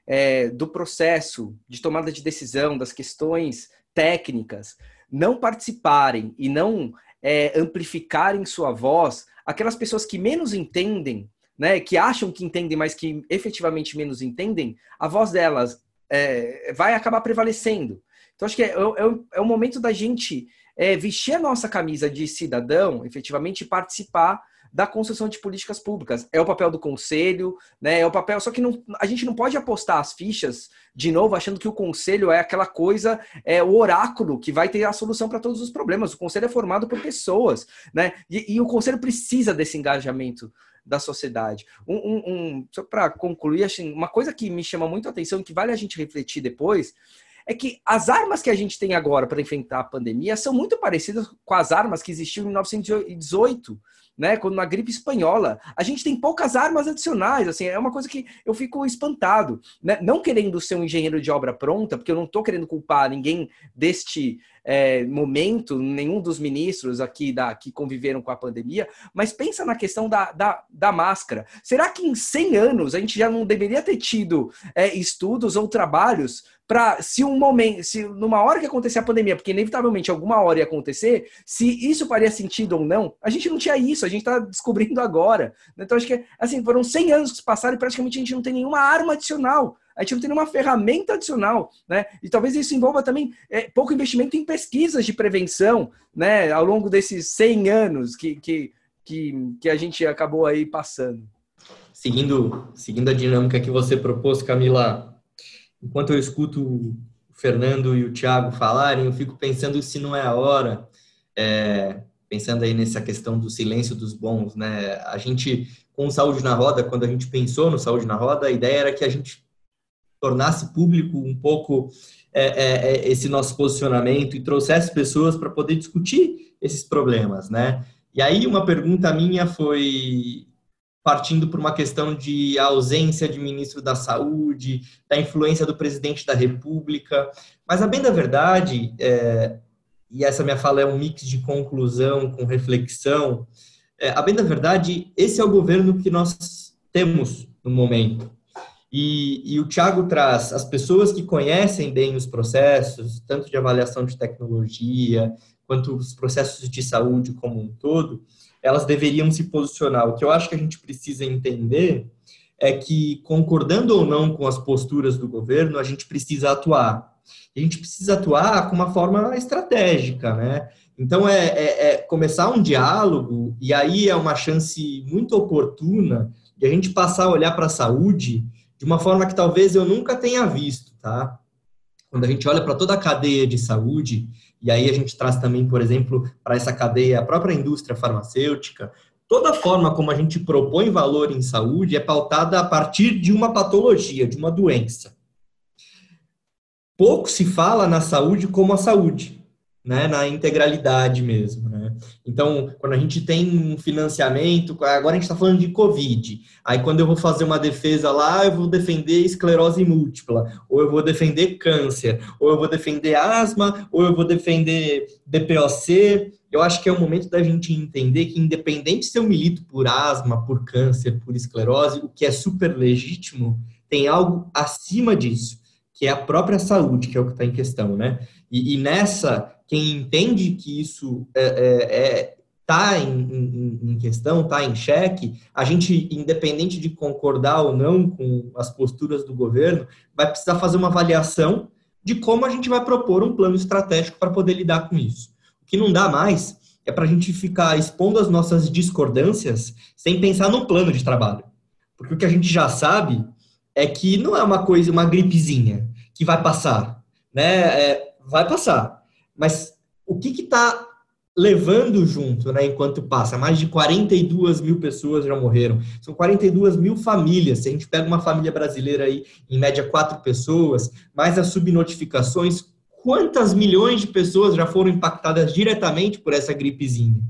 é, do processo de tomada de decisão, das questões técnicas, não participarem e não é, amplificarem sua voz, aquelas pessoas que menos entendem, né, que acham que entendem, mas que efetivamente menos entendem, a voz delas é, vai acabar prevalecendo. Então, acho que é, é, é o momento da gente é, vestir a nossa camisa de cidadão, efetivamente participar da construção de políticas públicas. É o papel do conselho, né? É o papel. Só que não, a gente não pode apostar as fichas de novo achando que o conselho é aquela coisa, é o oráculo que vai ter a solução para todos os problemas. O conselho é formado por pessoas, né? E, e o conselho precisa desse engajamento da sociedade. Um, um, um só para concluir, assim, uma coisa que me chama muito a atenção e que vale a gente refletir depois é que as armas que a gente tem agora para enfrentar a pandemia são muito parecidas com as armas que existiam em 1918 né? Quando na gripe espanhola, a gente tem poucas armas adicionais, assim, é uma coisa que eu fico espantado, né? Não querendo ser um engenheiro de obra pronta, porque eu não estou querendo culpar ninguém deste é, momento, nenhum dos ministros aqui da, que conviveram com a pandemia, mas pensa na questão da, da, da máscara. Será que em 100 anos a gente já não deveria ter tido é, estudos ou trabalhos para se um momento, se numa hora que acontecer a pandemia, porque inevitavelmente alguma hora ia acontecer, se isso faria sentido ou não, a gente não tinha isso, a gente está descobrindo agora. Então acho que assim foram 100 anos que se passaram e praticamente a gente não tem nenhuma arma adicional a gente não tem nenhuma ferramenta adicional, né? E talvez isso envolva também é, pouco investimento em pesquisas de prevenção, né? Ao longo desses 100 anos que, que, que, que a gente acabou aí passando. Seguindo, seguindo a dinâmica que você propôs, Camila, enquanto eu escuto o Fernando e o Thiago falarem, eu fico pensando se não é a hora, é, pensando aí nessa questão do silêncio dos bons, né? A gente, com Saúde na Roda, quando a gente pensou no Saúde na Roda, a ideia era que a gente tornasse público um pouco é, é, é, esse nosso posicionamento e trouxesse pessoas para poder discutir esses problemas, né? E aí uma pergunta minha foi partindo por uma questão de ausência de ministro da Saúde, da influência do presidente da República, mas a bem da verdade, é, e essa minha fala é um mix de conclusão com reflexão, é, a bem da verdade, esse é o governo que nós temos no momento. E, e, o Tiago traz as pessoas que conhecem bem os processos, tanto de avaliação de tecnologia, quanto os processos de saúde como um todo, elas deveriam se posicionar. O que eu acho que a gente precisa entender é que, concordando ou não com as posturas do governo, a gente precisa atuar. A gente precisa atuar com uma forma estratégica, né? Então, é, é, é começar um diálogo, e aí é uma chance muito oportuna de a gente passar a olhar para a saúde de uma forma que talvez eu nunca tenha visto, tá? Quando a gente olha para toda a cadeia de saúde, e aí a gente traz também, por exemplo, para essa cadeia a própria indústria farmacêutica, toda forma como a gente propõe valor em saúde é pautada a partir de uma patologia, de uma doença. Pouco se fala na saúde como a saúde né, na integralidade mesmo. Né? Então, quando a gente tem um financiamento, agora a gente está falando de Covid, aí quando eu vou fazer uma defesa lá, eu vou defender esclerose múltipla, ou eu vou defender câncer, ou eu vou defender asma, ou eu vou defender DPOC. Eu acho que é o momento da gente entender que, independente se eu milito por asma, por câncer, por esclerose, o que é super legítimo, tem algo acima disso, que é a própria saúde, que é o que está em questão, né? E, e nessa quem entende que isso é, é, é tá em, em, em, questão, está em xeque, a gente, independente de concordar ou não com as posturas do governo, vai precisar fazer uma avaliação de como a gente vai propor um plano estratégico para poder lidar com isso. O que não dá mais é para a gente ficar expondo as nossas discordâncias sem pensar num plano de trabalho. Porque o que a gente já sabe é que não é uma coisa, uma gripezinha que vai passar, né? É, vai passar. Mas o que está levando junto, né, enquanto passa? Mais de 42 mil pessoas já morreram. São 42 mil famílias. Se a gente pega uma família brasileira aí, em média quatro pessoas, mais as subnotificações, quantas milhões de pessoas já foram impactadas diretamente por essa gripezinha?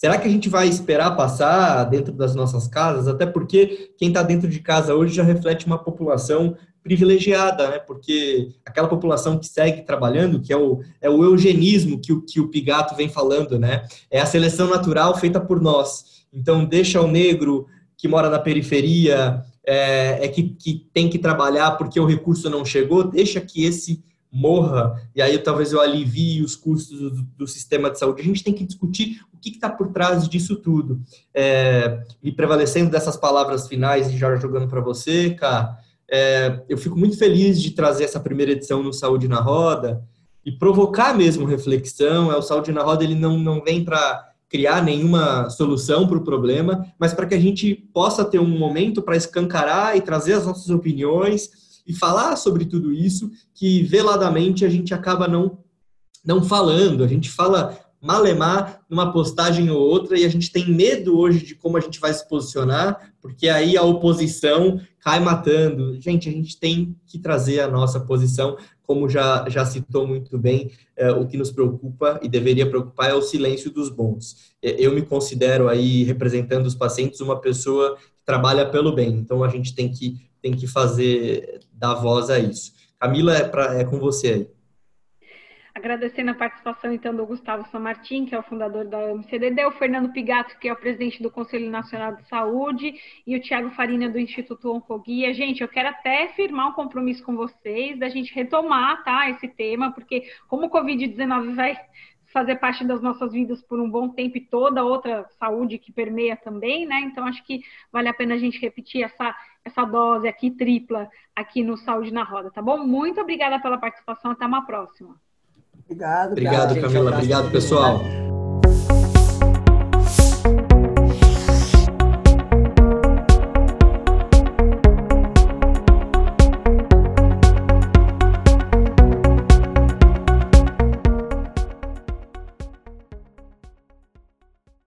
Será que a gente vai esperar passar dentro das nossas casas? Até porque quem está dentro de casa hoje já reflete uma população privilegiada, né? Porque aquela população que segue trabalhando, que é o, é o eugenismo que o, que o Pigato vem falando, né? É a seleção natural feita por nós. Então, deixa o negro que mora na periferia, é, é que, que tem que trabalhar porque o recurso não chegou, deixa que esse morra, e aí talvez eu alivie os custos do, do sistema de saúde. A gente tem que discutir o que está por trás disso tudo. É, e prevalecendo dessas palavras finais, e já jogando para você, cara, é, eu fico muito feliz de trazer essa primeira edição no Saúde na Roda e provocar mesmo reflexão. É, o Saúde na Roda ele não, não vem para criar nenhuma solução para o problema, mas para que a gente possa ter um momento para escancarar e trazer as nossas opiniões e falar sobre tudo isso que veladamente a gente acaba não não falando. A gente fala malemar numa postagem ou outra e a gente tem medo hoje de como a gente vai se posicionar, porque aí a oposição cai matando. Gente, a gente tem que trazer a nossa posição, como já, já citou muito bem, é, o que nos preocupa e deveria preocupar é o silêncio dos bons. É, eu me considero aí, representando os pacientes, uma pessoa que trabalha pelo bem, então a gente tem que, tem que fazer, dar voz a isso. Camila, é, pra, é com você aí. Agradecendo a participação, então, do Gustavo Samartim, que é o fundador da AMCDD, o Fernando Pigato, que é o presidente do Conselho Nacional de Saúde, e o Tiago Farina, do Instituto Oncoguia. Gente, eu quero até firmar um compromisso com vocês, da gente retomar, tá, esse tema, porque como o Covid-19 vai fazer parte das nossas vidas por um bom tempo e toda outra saúde que permeia também, né? Então, acho que vale a pena a gente repetir essa, essa dose aqui tripla aqui no Saúde na Roda, tá bom? Muito obrigada pela participação, até uma próxima. Obrigado. Obrigado, Camila. Obrigado, pessoal.